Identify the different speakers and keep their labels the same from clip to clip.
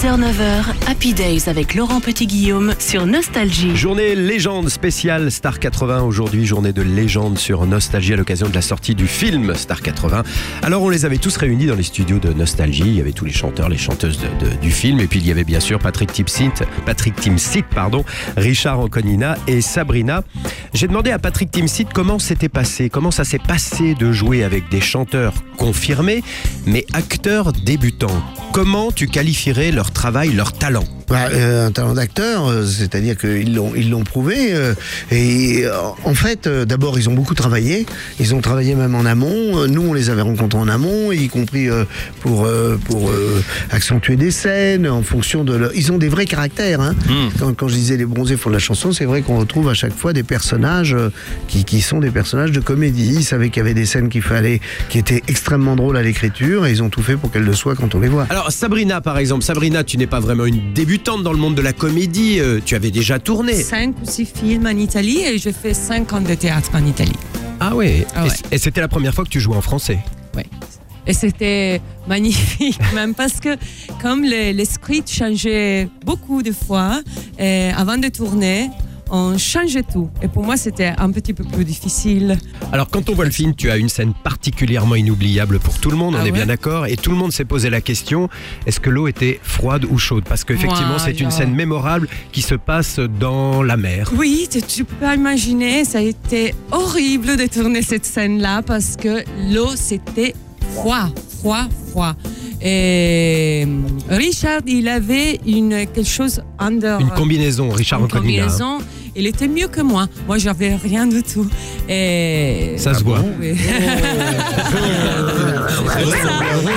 Speaker 1: 6h-9h, Happy Days avec Laurent Petit-Guillaume sur Nostalgie.
Speaker 2: Journée légende spéciale Star 80 aujourd'hui, journée de légende sur Nostalgie à l'occasion de la sortie du film Star 80. Alors on les avait tous réunis dans les studios de Nostalgie, il y avait tous les chanteurs, les chanteuses du film et puis il y avait bien sûr Patrick Timsit, Patrick Timsit pardon, Richard Anconina et Sabrina. J'ai demandé à Patrick Timsit comment c'était passé, comment ça s'est passé de jouer avec des chanteurs confirmés mais acteurs débutants. Comment tu qualifierais leur travail, leur talent?
Speaker 3: Un talent d'acteur, euh, c'est-à-dire qu'ils l'ont ils l'ont prouvé. euh, et euh, en fait, euh, d'abord, ils ont beaucoup travaillé. Ils ont travaillé même en amont. Euh, Nous, on les avait rencontrés en amont, y compris euh, pour euh, pour euh, accentuer des scènes en fonction de. Leur... Ils ont des vrais caractères. Hein. Quand, quand je disais les bronzés font de la chanson, c'est vrai qu'on retrouve à chaque fois des personnages euh, qui, qui sont des personnages de comédie. Ils savaient qu'il y avait des scènes qu'il fallait, qui étaient extrêmement drôles à l'écriture, et ils ont tout fait pour qu'elles le soient quand on les voit.
Speaker 2: Alors Sabrina par exemple, Sabrina tu n'es pas vraiment une débutante dans le monde de la comédie, euh, tu avais déjà tourné.
Speaker 4: cinq ou six films en Italie et je fais cinq ans de théâtre en Italie.
Speaker 2: Ah ouais,
Speaker 4: Ah
Speaker 2: Et-
Speaker 4: ouais.
Speaker 2: Et, c'était la première fois que tu jouais en français.
Speaker 4: Ouais. Et c'était magnifique, même parce que comme le, le script changeait beaucoup de fois, et avant de tourner, on changeait tout. Et pour moi, c'était un petit peu plus difficile.
Speaker 2: Alors quand on voit le film, tu as une scène particulièrement inoubliable pour tout le monde, on
Speaker 4: Ah
Speaker 2: est
Speaker 4: ouais
Speaker 2: bien d'accord, et tout le monde s'est posé la question, est-ce que l'eau était froide ou chaude? Parce qu'effectivement c'est une scène mémorable qui se passe dans la mer.
Speaker 4: Oui, tu, peux imaginer, ça a été horrible de tourner cette scène-là parce que l'eau, c'était froid, froid, froid. Et Richard, il avait une, quelque chose under.
Speaker 2: Une combinaison, Richard
Speaker 4: une
Speaker 2: hein.
Speaker 4: Il était mieux que moi. Moi, j'avais rien du tout. Et
Speaker 2: Ça se voit.
Speaker 4: Oui.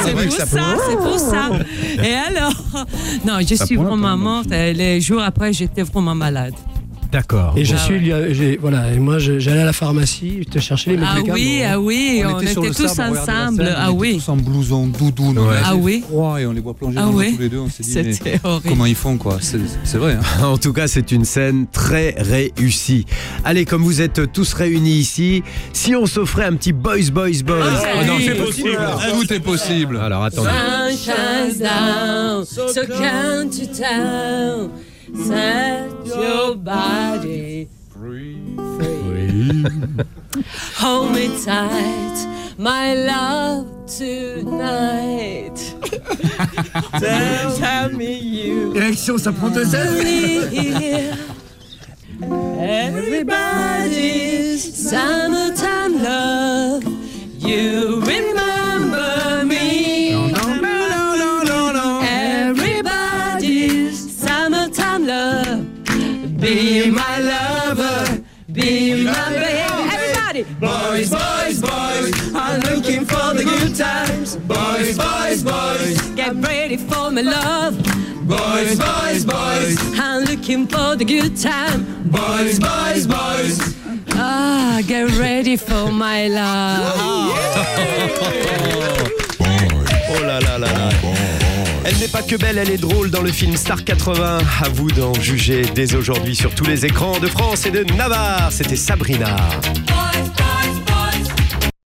Speaker 4: c'est pour ça, c'est pour ça, c'est pour ça. Et alors, non, je suis vraiment morte. Les jours après, j'étais vraiment malade.
Speaker 2: D'accord.
Speaker 5: Et je
Speaker 4: Ah
Speaker 5: suis, j'ai- voilà, et moi je- j'allais à la pharmacie te chercher les
Speaker 4: Ah
Speaker 5: médicaments.
Speaker 4: oui, ah oui, on,
Speaker 6: sur
Speaker 4: était
Speaker 6: le
Speaker 4: tous
Speaker 6: sable, on regardait la
Speaker 4: ensemble.
Speaker 6: scène,
Speaker 4: Ah
Speaker 6: on était
Speaker 4: oui,
Speaker 6: tous en blouson, doudoune, on
Speaker 2: Ouais.
Speaker 6: avait
Speaker 4: Ah oui.
Speaker 6: froid et on les voit plonger
Speaker 4: Ah
Speaker 6: dans l'eau
Speaker 4: oui.
Speaker 6: tous les deux. On s'est dit, mais
Speaker 4: c'était horrible.
Speaker 6: comment ils font quoi? C'est c'est vrai. hein.
Speaker 2: En tout cas, c'est une scène très réussie. Allez, comme vous êtes tous réunis ici, si on s'offrait un petit Boys, Boys, Boys.
Speaker 4: Ah,
Speaker 6: non,
Speaker 4: oui.
Speaker 6: c'est possible. Tout est possible.
Speaker 2: Alors attendez.
Speaker 4: Sun shines down, so count to town. Set your body free. Hold me tight, my love tonight. tell, tell me you
Speaker 3: Érection, ça prend deux heures.
Speaker 4: Everybody's summertime Be my lover. Be my baby. Everybody. Boys, boys, boys. I'm looking for the good times. Boys, boys, boys. Get ready for my love. Boys, boys, boys. I'm looking for the good time. Boys, boys, boys. Ah, get ready for my love.
Speaker 2: Elle n'est pas que belle, elle est drôle dans le film Star 80. À vous d'en juger dès aujourd'hui sur tous les écrans de France et de Navarre. C'était Sabrina.